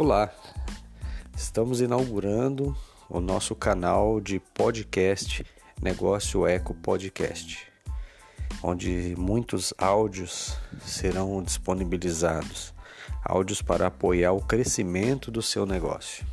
Olá, estamos inaugurando o nosso canal de podcast Negócio Eco Podcast, onde muitos áudios serão disponibilizados áudios para apoiar o crescimento do seu negócio.